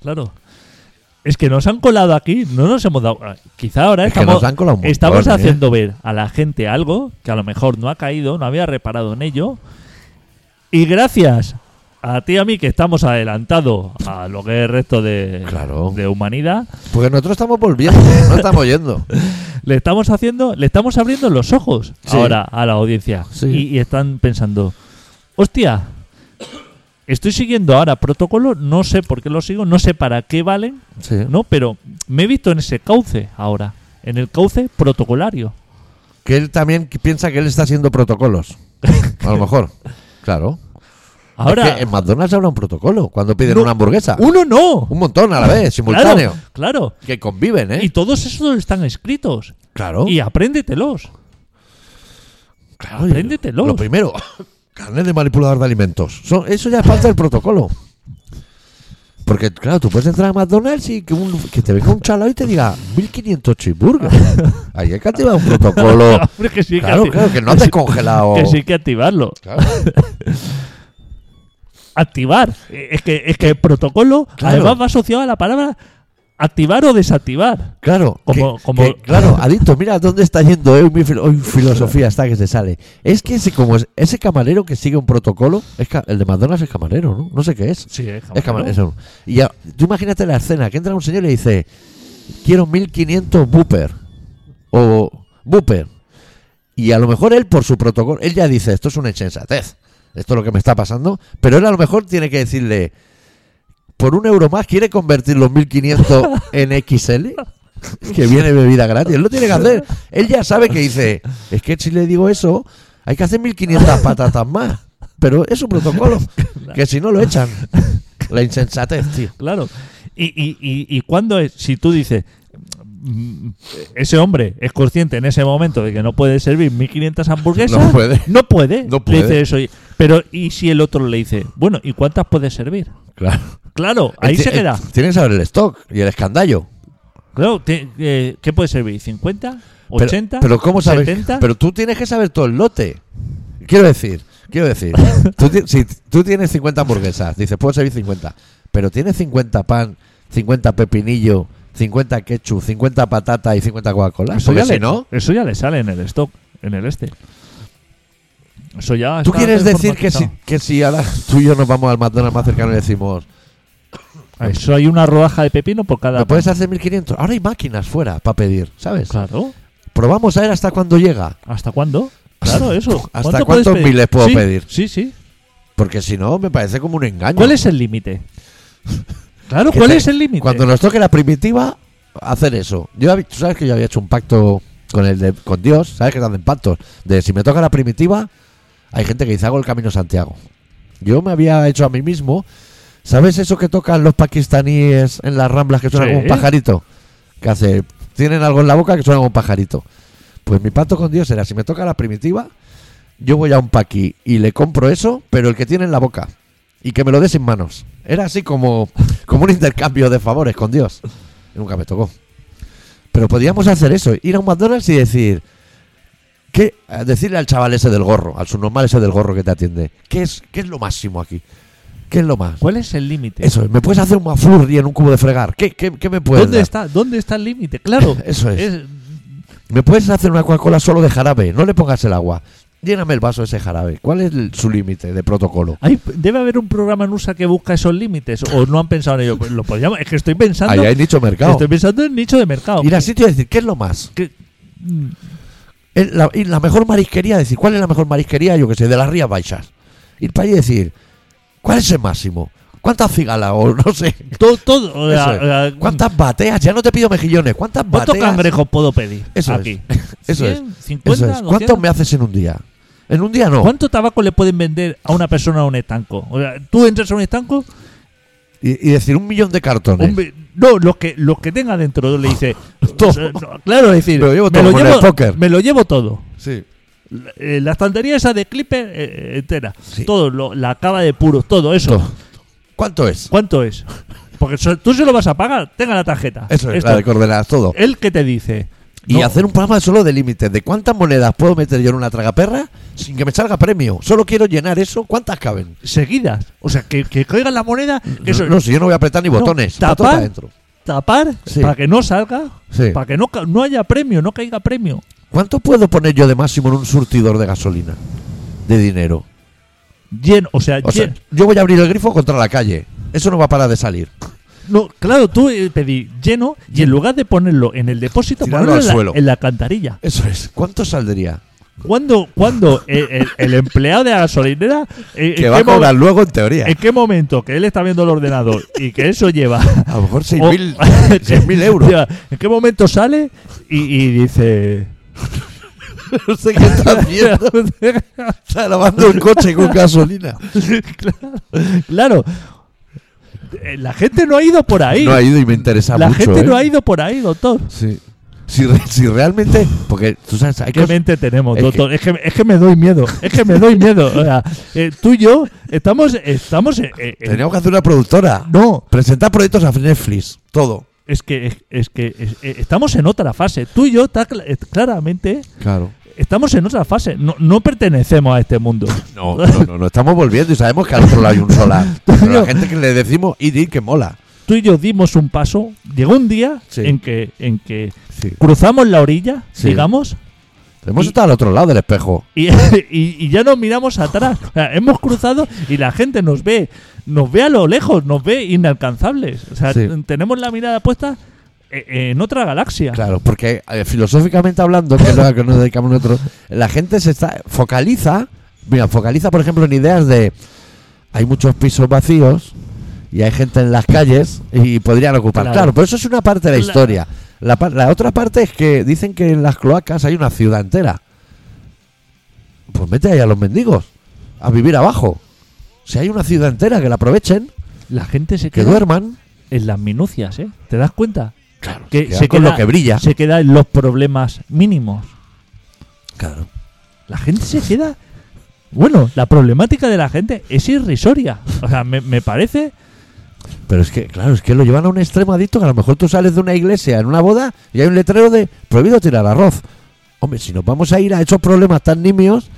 Claro. Es que nos han colado aquí, no nos hemos dado. ah, Quizá ahora Es estamos, montón, estamos ¿eh? haciendo ver a la gente algo que a lo mejor no ha caído, no había reparado en ello. Y gracias a ti y a mí que estamos adelantados a lo que es el resto de, Claro. de humanidad, Porque nosotros estamos volviendo, no estamos yendo. le estamos haciendo, le estamos abriendo los ojos Sí. ahora a la audiencia. Sí. Y, y están pensando, hostia, estoy siguiendo ahora protocolo, no sé por qué lo sigo, no sé para qué valen, Sí. no, pero me he visto en ese cauce ahora, en el cauce protocolario. Que él también piensa que él está haciendo protocolos. A lo mejor. Claro. Ahora, Es que en McDonald's habrá un protocolo cuando piden No, una hamburguesa. uno no. Un montón a la vez, simultáneo. Claro, claro. Que conviven, ¿eh? Y todos esos están escritos. claro. Y apréndetelos. claro, apréndetelos. Lo primero, carnet de manipulador de alimentos. Son- eso ya es parte del protocolo. Porque, claro, tú puedes entrar a McDonald's y que, un- que te venga un chalao y te diga 1500 cheeseburgers. Ahí hay que activar un protocolo. Hombre, que sí claro, claro, que no has descongelado. Que sí que activarlo. Claro. Activar. Es que, es que el protocolo Claro. además va asociado a la palabra activar o desactivar. Claro, Como- que- como- que, claro, adicto, mira dónde está yendo hoy mi fil- hoy filosofía está que se sale. Es que ese como es, ese camarero que sigue un protocolo, es el de McDonald's es camarero, ¿no? No sé qué es. Sí, es Es camarero. eso. Y ya, tú imagínate la escena que entra un señor y le dice, quiero 1500 Booper o Booper. Y a lo mejor él por su protocolo, él ya dice, esto es una insensatez. Esto es lo que me está pasando. Pero él a lo mejor tiene que decirle, por un euro más, ¿quiere convertir los 1500 en XL? Que viene bebida gratis. Él lo tiene que hacer. Él ya sabe que dice, es que si le digo eso, hay que hacer 1500 patatas más. Pero es un protocolo. Que si no lo echan. La insensatez, tío. Claro. Y, y, y, y cuando es, si tú dices, mm, ese hombre es consciente en ese momento de que no puede servir 1500 hamburguesas, No puede. no puede. No Le puede. dice eso. Pero, ¿y si el otro le dice, bueno, ¿y cuántas puede servir? Claro. Claro, ahí se queda. él Tiene que saber el stock y el escandallo. Claro, te- eh, ¿qué puede servir? ¿50? Pero- ¿80? Pero, ¿cómo sabes? 70? Pero tú tienes que saber todo el lote. Quiero decir, quiero decir, tú, si tú tienes 50 hamburguesas, dices, puedo servir 50, pero tienes 50 pan, 50 pepinillo, 50 ketchup, 50 patata y 50 Coca-Cola. eso, ya le, no, eso ya le sale en el stock, en el este. Eso ya tú quieres decir que si, informatizado. que si ahora tú y yo nos vamos al McDonald's más cercano y decimos, Eso hay una rodaja de pepino por cada. ¿me puedes hacer 1500? Ahora hay máquinas fuera para pedir, ¿sabes? Claro. Probamos a ver hasta cuándo llega. ¿Hasta cuándo? Claro, eso. ¿Hasta ¿Cuánto cuántos pedir? miles puedo Sí, pedir? Sí, sí. Porque si no, me parece como un engaño. ¿Cuál es el límite? Claro, ¿cuál te- es el límite? Cuando nos toque la primitiva, hacer eso. Yo, tú sabes que yo había hecho un pacto con el de, con Dios, ¿sabes que hacen pactos? De si me toca la primitiva, hay gente que dice hago el camino Santiago. Yo me había hecho a mí mismo, ¿sabes eso que tocan los pakistaníes en las ramblas que suena Sí. como un pajarito? Que hace, tienen algo en la boca que suena como un pajarito. Pues mi pacto con Dios era, si me toca la primitiva, yo voy a un paqui y le compro eso, pero el que tiene en la boca. Y que me lo dé sin manos. Era así como, como un intercambio de favores con Dios. Y nunca me tocó. Pero podíamos hacer eso, ir a un McDonald's y decir, ¿qué? Decirle al chaval ese del gorro, al subnormal ese del gorro que te atiende, ¿qué es, qué es lo máximo aquí? ¿Qué es lo más? ¿Cuál es el límite? Eso, ¿me puedes hacer un McFlurry en un cubo de fregar? ¿Qué, qué, qué me puedes ¿Dónde dar? está, ¿Dónde está el límite? Claro. Eso es. ¿Me puedes hacer una Coca-Cola solo de jarabe? No le pongas el agua. Lléname el vaso de ese jarabe. ¿Cuál es el- su límite de protocolo? Hay- debe haber un programa en USA que busca esos límites o no han pensado en ello. Pues lo podríamos- es que estoy pensando, Ahí hay nicho mercado. estoy pensando en nicho de mercado. Ir al sitio y decir, ¿qué es lo más? Que- mm, El- la, ir la mejor marisquería, decir, ¿cuál es la mejor marisquería? Yo que sé, de las Rías Baixas. Ir para allí y decir, ¿cuál es el máximo? ¿Cuántas cigalas? O no sé. Todo, todo. es. sea, ¿Cuántas bateas? Ya no te pido mejillones. ¿Cuántas ¿Cuántos bateas? cangrejos puedo pedir? Eso es. aquí. Eso es. 100, 50, Eso es. 200? ¿Cuántos me haces en un día? En un día no. ¿Cuánto tabaco le pueden vender a una persona a un estanco? O sea, tú entras a un estanco, Y, y decir un millón de cartones. hombre, no, los que, los que tenga dentro le dice. Todo. claro, es decir, Me lo llevo todo, lo llevo, me lo llevo todo. Sí. La, eh, la estantería esa de Clipper eh, entera. Sí. Todo, lo- la cava de puros, todo eso. ¿Cuánto es? ¿Cuánto es? Porque so- tú se lo vas a pagar, tenga la tarjeta. Eso es, Esto. la de coordenadas, todo. Él que te dice. Y no, hacer un programa solo de límites. ¿De cuántas monedas puedo meter yo en una tragaperra sin que me salga premio? Solo quiero llenar eso. ¿Cuántas caben? seguidas. O sea, que, que caiga la moneda. que eso, no, no, si yo no voy a apretar ni No, botones. tapar. adentro. tapar Sí. para que no salga, Sí. para que no, no haya premio, no caiga premio. ¿Cuánto puedo poner yo de máximo en un surtidor de gasolina? De dinero. Lleno, o sea, O sea, yo voy a abrir el grifo contra la calle. Eso no va a parar de salir. No, claro, tú eh, pedí lleno y en lugar de ponerlo en el depósito, Tirarlo ponerlo al en la, suelo. en la cantarilla. Eso es. ¿Cuánto saldría? ¿Cuándo, cuándo el, el- el empleado de la gasolinera, eh, Que va a cobrar luego en teoría. en qué momento que él está viendo el ordenador y que eso lleva A lo mejor o- 6.000 6.000 euros. lleva- ¿En qué momento sale y, y dice... No sé qué está haciendo. Está lavando el coche con gasolina. claro, Eh, la gente no ha ido por ahí. No ha ido y me interesa la mucho. gente ¿eh? no ha ido por ahí, doctor. Sí. Si, re- si realmente. Porque tú sabes, hay ¿Qué cosas- mente tenemos, es doctor? Es, que, es que me doy miedo. Es que me doy miedo. O sea, eh, tú y yo estamos. estamos eh, eh, eh, Teníamos que hacer una productora. no, Presentar proyectos a Netflix. Todo. Es que, es, es que es- eh, estamos en otra fase. Tú y yo, cl- eh, claramente, Claro. estamos en otra fase. No, no pertenecemos a este mundo. No, no, no, no, estamos volviendo y sabemos que al otro lado hay un solar. Pero la gente que le decimos ir, que mola. Tú y yo dimos un paso. Llegó un día Sí. en que en que Sí. cruzamos la orilla, Sí. digamos, Hemos Y- estado al otro lado del espejo. y, y- y ya nos miramos atrás. O sea, hemos cruzado y la gente nos ve, nos ve a lo lejos, nos ve inalcanzables. O sea, Sí. tenemos la mirada puesta e- en otra galaxia. Claro, porque eh, filosóficamente hablando, que es lo que nos dedicamos nosotros, la gente se está focaliza, mira, focaliza por ejemplo en ideas de hay muchos pisos vacíos y hay gente en las calles y podrían ocupar. Claro. Claro, pero eso es una parte de la historia. La, la otra parte es que dicen que en las cloacas hay una ciudad entera. Pues mete ahí a los mendigos a vivir abajo. Si hay una ciudad entera, que la aprovechen, La gente se que queda duerman. en las minucias, ¿eh? ¿Te das cuenta? Claro, Que se con queda, lo que brilla. Se queda en los problemas mínimos. Claro. La gente se queda. Bueno, la problemática de la gente es irrisoria. O sea, me, me parece. Pero es que, claro, es que lo llevan a un extremo adicto que a lo mejor tú sales de una iglesia en una boda y hay un letrero de prohibido tirar arroz. Hombre, si nos vamos a ir a esos problemas tan nimios,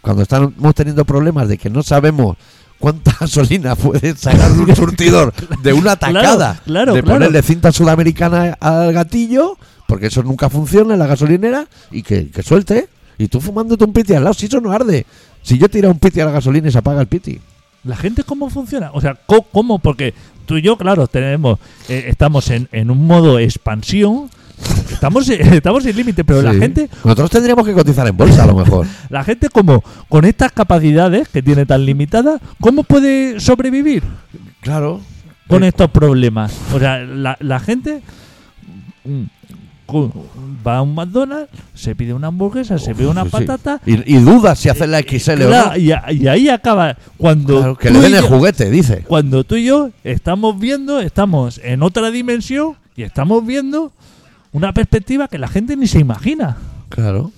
cuando estamos teniendo problemas de que no sabemos cuánta gasolina puede sacar de un surtidor de una tacada, Claro, claro, de claro. ponerle cinta sudamericana al gatillo, porque eso nunca funciona en la gasolinera, y que, que suelte. Y tú fumándote un piti al lado, si eso no arde. Si yo tiro un piti a la gasolina y se apaga el piti. ¿La gente cómo funciona? O sea, co- ¿cómo? Porque tú y yo, claro, tenemos, eh, estamos en, en un modo expansión. Estamos, estamos sin límite, pero la gente, Nosotros tendríamos que cotizar en bolsa a lo mejor. la gente como con estas capacidades que tiene tan limitadas, ¿cómo puede sobrevivir Claro. con estos problemas? O sea, la, la gente mm, va a un McDonald's, se pide una hamburguesa, se pide una Sí, patata, Y, y duda si hacer la XL o no. y, a- y ahí acaba cuando Claro, que le den el yo- juguete, dice. cuando tú y yo estamos viendo, estamos en otra dimensión y estamos viendo una perspectiva que la gente ni se imagina. Claro.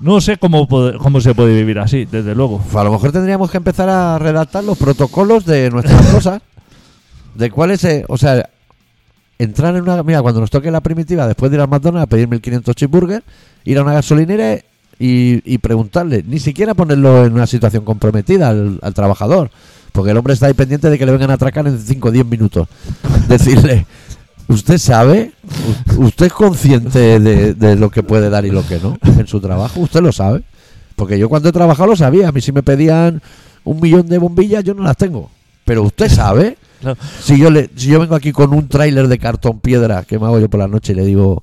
No sé cómo, cómo se puede vivir así, desde luego. A lo mejor tendríamos que empezar a redactar los protocolos de nuestras cosas. De cuáles, eh, o sea, entrar en una. Mira, cuando nos toque la primitiva, después de ir al McDonald's a pedir 1500 cheeseburgers, ir a una gasolinera y, y preguntarle, ni siquiera ponerlo en una situación comprometida al, al trabajador, porque el hombre está ahí pendiente de que le vengan a atracar en 5 o 10 minutos. Decirle, ¿usted sabe? ¿Usted es consciente de, de lo que puede dar y lo que no en su trabajo? ¿Usted lo sabe? Porque yo cuando he trabajado lo sabía. A mí si me pedían un millón de bombillas, yo no las tengo. Pero usted sabe. Si yo, le, si yo vengo aquí con un tráiler de cartón piedra que me hago yo por la noche y le digo,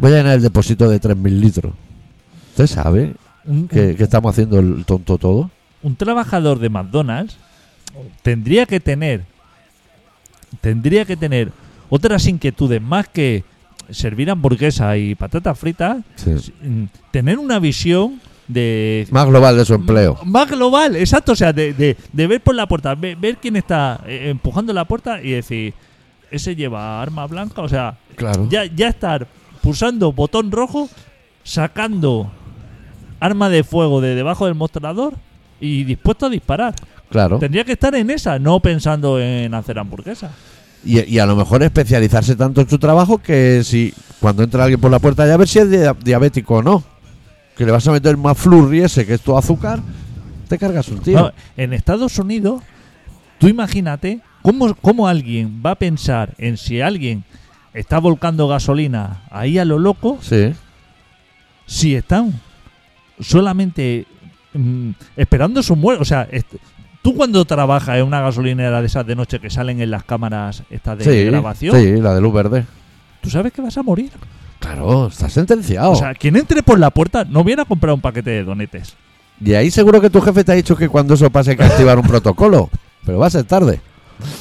Voy a llenar el depósito de 3.000 litros. ¿Usted sabe que, que estamos haciendo el tonto todo? un trabajador de McDonald's tendría que tener tendría que tener otras inquietudes más que servir hamburguesa y patatas fritas, Sí. mm, tener una visión de Más global de su empleo. más global, exacto, o sea, de, de- de ver por la puerta, ve- ver, quién está eh, empujando la puerta y decir, ese lleva arma blanca, o sea, Claro. ya, ya estar pulsando botón rojo, sacando arma de fuego de debajo del mostrador y dispuesto a disparar. Claro. Tendría que estar en esa, no pensando en hacer hamburguesas. Y, y a lo mejor especializarse tanto en su trabajo que si cuando entra alguien por la puerta ya ver si es dia- diabético o no. Que le vas a meter más flurry ese que es tu azúcar, te cargas un tío. No, en Estados Unidos, tú imagínate cómo, cómo alguien va a pensar en si alguien está volcando gasolina ahí a lo loco, Sí. si están solamente mm, esperando su muerte. O sea, tú cuando trabajas en una gasolinera de esas de noche que salen en las cámaras estas de sí, grabación, sí, la de luz verde. tú sabes que vas a morir. Claro, está sentenciado. O sea, quien entre por la puerta no viene a comprar un paquete de donetes. y ahí seguro que tu jefe te ha dicho que cuando eso pase hay que activar un protocolo. Pero va a ser tarde.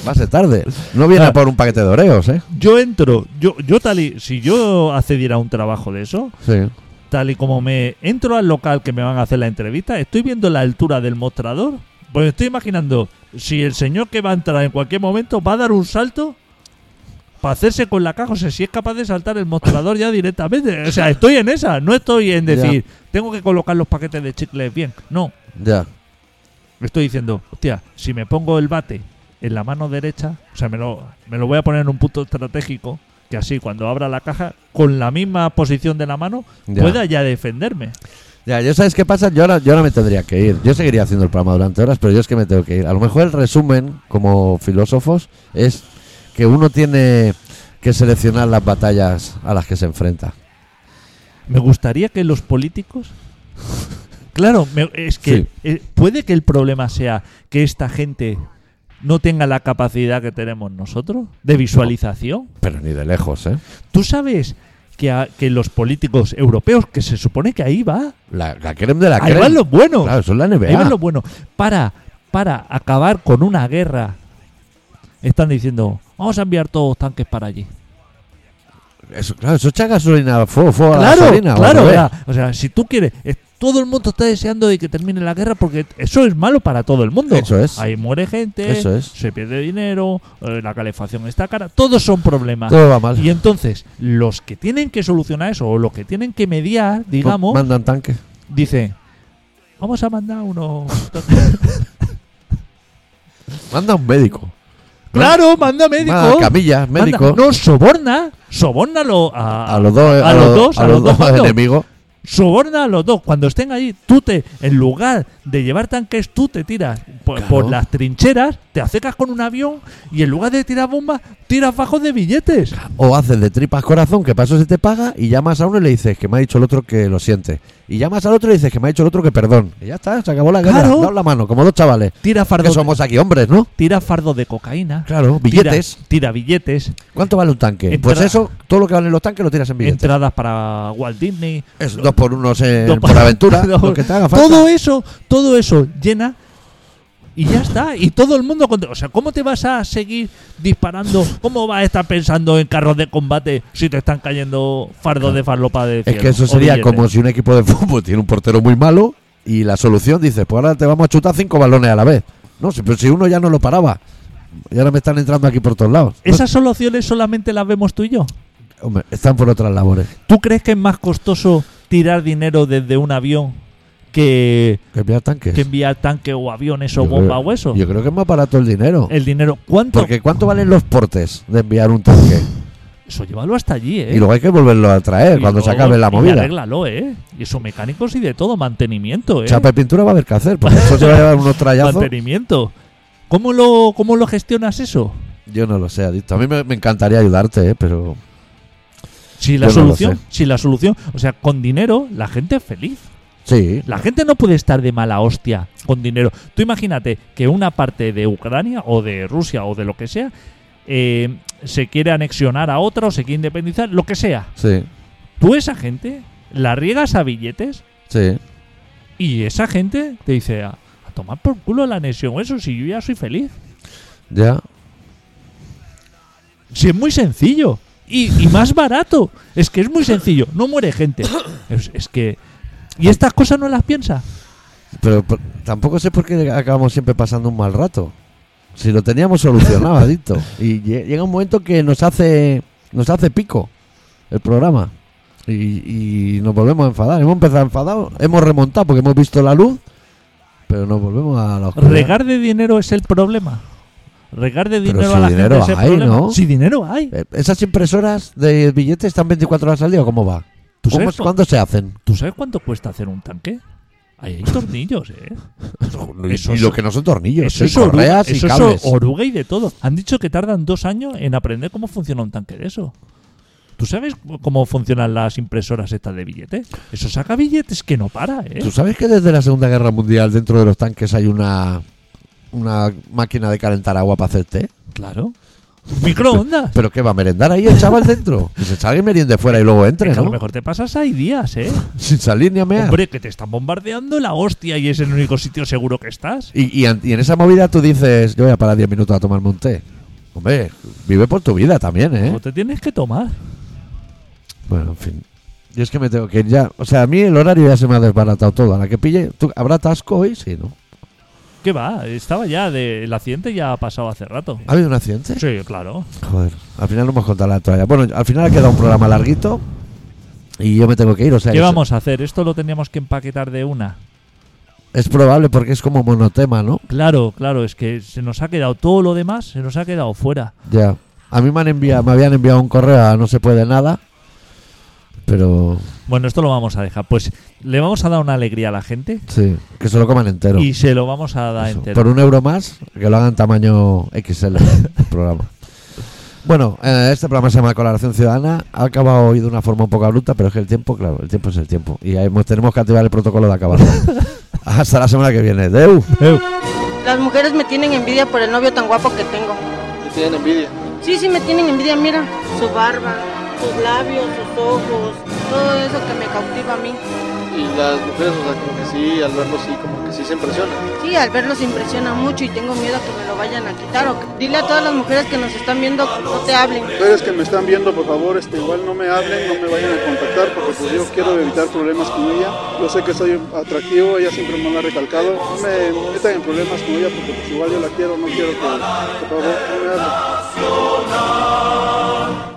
Va a ser tarde. No viene Claro. a por un paquete de oreos, ¿eh? Yo entro, yo, yo tal y, si yo accediera a un trabajo de eso, Sí. tal y como me entro al local que me van a hacer la entrevista, estoy viendo la altura del mostrador. Pues estoy imaginando si el señor que va a entrar en cualquier momento va a dar un salto para hacerse con la caja. O sea, si es capaz de saltar el mostrador ya directamente. O sea, estoy en esa. No estoy en decir, tengo que colocar los paquetes de chicles bien. No. Ya. Estoy diciendo, hostia, si me pongo el bate en la mano derecha, o sea, me lo, me lo voy a poner en un punto estratégico, que así cuando abra la caja, con la misma posición de la mano, Ya. pueda ya defenderme. Ya, yo sabes qué pasa, yo ahora, yo ahora me tendría que ir. Yo seguiría haciendo el programa durante horas, pero yo es que me tengo que ir. A lo mejor el resumen, como filósofos, es que uno tiene que seleccionar las batallas a las que se enfrenta. Me gustaría que los políticos. Claro, me- es que Sí. eh, puede que el problema sea que esta gente no tenga la capacidad que tenemos nosotros de visualización. Pero ni de lejos, ¿eh? ¿Tú sabes que, a- que los políticos europeos, que se supone que ahí va, La, la creme de la ahí creme. van los buenos, Claro, es la ahí NBA. van los buenos, para, para acabar con una guerra, están diciendo, vamos a enviar todos tanques para allí. Eso, claro, eso echa gasolina, fuego, fuego a la Claro, gasolina. claro, o sea, si tú quieres, todo el mundo está deseando de que termine la guerra porque eso es malo para todo el mundo. Eso es. Ahí muere gente, Eso es. se pierde dinero, eh, la calefacción está cara, todos son problemas. Todo va mal. Y entonces, los que tienen que solucionar eso, o los que tienen que mediar, digamos, Mandan tanque. dicen, vamos a mandar unos... Manda un médico. claro, manda médico. Manda camillas, Manda- médico. no, soborna, sobórnalo a, a los dos, a los dos, a los dos enemigos. Soborna a los dos. Cuando estén ahí, tú te, en lugar de llevar tanques, tú te tiras por, Claro. por las trincheras, te acercas con un avión y en lugar de tirar bombas, tiras bajos de billetes. O haces de tripas corazón, que para eso se te paga, y llamas a uno y le dices que me ha dicho el otro que lo siente. Y llamas al otro y le dices que me ha dicho el otro que perdón. Y ya está, se acabó la guerra. Claro. Daos la mano, como dos chavales. Tira Que fardo, somos aquí hombres, ¿no? tira fardo de cocaína. Claro, billetes. Tira, billetes. ¿Cuánto vale un tanque? Pues eso, todo lo que valen los tanques lo tiras en billetes. Entradas para Walt Disney. Es dos por unos en, Dos por aventura, lo que te haga falta. Todo eso, todo eso llena y ya está. Y todo el mundo. contento. O sea, ¿cómo te vas a seguir disparando? ¿Cómo vas a estar pensando en carros de combate si te están cayendo fardos de farlopa de Es cielo que eso sería como si un equipo de fútbol tiene un portero muy malo y la solución dices, pues ahora te vamos a chutar cinco balones a la vez. No, pero si uno ya no lo paraba. Y ahora me están entrando aquí por todos lados. Esas soluciones solamente las vemos tú y yo. hombre, están por otras labores. ¿Tú crees que es más costoso tirar dinero desde un avión que, Que enviar tanques. que enviar tanques o aviones o bomba creo- o eso? Yo creo que es más barato el dinero. El dinero, ¿cuánto? Porque ¿cuánto valen los portes de enviar un tanque? Eso llévalo hasta allí, ¿eh? Y luego hay que volverlo a traer Y cuando se acabe la y movida. arréglalo, ¿eh? Y eso mecánicos y de todo, mantenimiento, ¿eh? Chapa y pintura va a haber que hacer, porque eso se va a llevar unos trayazos. mantenimiento. ¿Cómo lo, ¿Cómo lo gestionas eso? Yo no lo sé, adicto. A mí me, me encantaría ayudarte, ¿eh? pero Si la no solución, si la solución, o sea, con dinero la gente es feliz. Sí. La gente no puede estar de mala hostia con dinero. Tú imagínate que una parte de Ucrania o de Rusia o de lo que sea eh, se quiere anexionar a otra o se quiere independizar, lo que sea. Sí. Tú esa gente la riegas a billetes Sí. y esa gente te dice a, a tomar por culo la anexión, eso si yo ya soy feliz. Ya. Si es muy sencillo. Y, y más barato. Es que es muy sencillo. No muere gente. Es, es que... ¿Y estas cosas no las piensa? Pero, pero tampoco sé por qué acabamos siempre pasando un mal rato. Si lo teníamos solucionado, adicto. Y lle- llega un momento que nos hace nos hace pico el programa. Y, y nos volvemos a enfadar. Hemos empezado enfadados, hemos remontado porque hemos visto la luz, pero nos volvemos a la oscuridad. ¿Regar de dinero es el problema? ¿Regar de Pero dinero si a la dinero gente es el? ¿no? Si dinero hay. Eh, ¿Esas impresoras de billetes están 24 horas al día o cómo va? ¿Tú ¿Cómo- sabes, cu- ¿Cuándo se hacen? ¿Tú sabes cuánto cuesta hacer un tanque? Ahí hay tornillos, ¿eh? Eso y lo que no son tornillos, Eso y es, oruga, correas y eso es cables. oruga y de todo. Han dicho que tardan dos años en aprender cómo funciona un tanque de eso. ¿Tú sabes cómo funcionan las impresoras estas de billetes? Eso saca billetes que no para, ¿eh? ¿Tú sabes que desde la Segunda Guerra Mundial dentro de los tanques hay una una máquina de calentar agua para hacer té? Claro. Microondas. ¿Pero qué va a merendar ahí el chaval dentro? Que se salga y meriende fuera y luego entre, Que a lo ¿no? mejor te pasas ahí días, ¿eh? Sin salir ni a mear. Hombre, que te están bombardeando la hostia y es el único sitio seguro que estás. Y, y en, y en esa movida tú dices, yo voy a parar 10 minutos a tomarme un té. Hombre, vive por tu vida también, ¿eh? No te tienes que tomar. Bueno, en fin. Yo es que me tengo que ir ya. O sea, a mí el horario ya se me ha desbaratado todo. A la que pille, ¿tú, ¿habrá tasco hoy? Sí, ¿no? ¿Qué va? Estaba ya de... El accidente ya ha pasado hace rato. ¿Ha habido un accidente? Sí, claro. Joder, al final no hemos contado la toalla. Bueno, al final ha quedado un programa larguito y yo me tengo que ir. O sea, ¿Qué vamos a hacer? Esto lo teníamos que empaquetar de una. es probable porque es como monotema, ¿no? Claro, claro, es que se nos ha quedado todo lo demás, se nos ha quedado fuera. Ya. A mí me, han enviado, me habían enviado un correo a no se puede nada, pero Bueno, esto lo vamos a dejar. Pues le vamos a dar una alegría a la gente sí, que se lo coman entero. y se lo vamos a dar Eso, entero. Por un euro más, que lo hagan tamaño XL el programa. Bueno, eh, este programa se llama Colaboración Ciudadana. Ha acabado hoy de una forma un poco abrupta, pero es que el tiempo, claro, el tiempo es el tiempo. Y ahí tenemos que activar el protocolo de acabarlo. Hasta la semana que viene. Deu. Eu. Las mujeres me tienen envidia por el novio tan guapo que tengo. Te tienen envidia. Sí, sí, me tienen envidia, mira. Su barba, sus labios, sus ojos, todo eso que me cautiva a mí. Y las mujeres, o sea, como que sí, al verlo sí, como que sí se impresionan. Sí, al verlos impresiona mucho y tengo miedo a que me lo vayan a quitar. O que- dile a todas las mujeres que nos están viendo que no te hablen. Ustedes que me están viendo, por favor, este, igual no me hablen, no me vayan a contactar, porque pues yo quiero evitar problemas con ella. Yo sé que soy atractivo, ella siempre me lo ha recalcado. No me metan en problemas con ella, porque pues igual yo la quiero, no quiero que, por favor, no me hablen.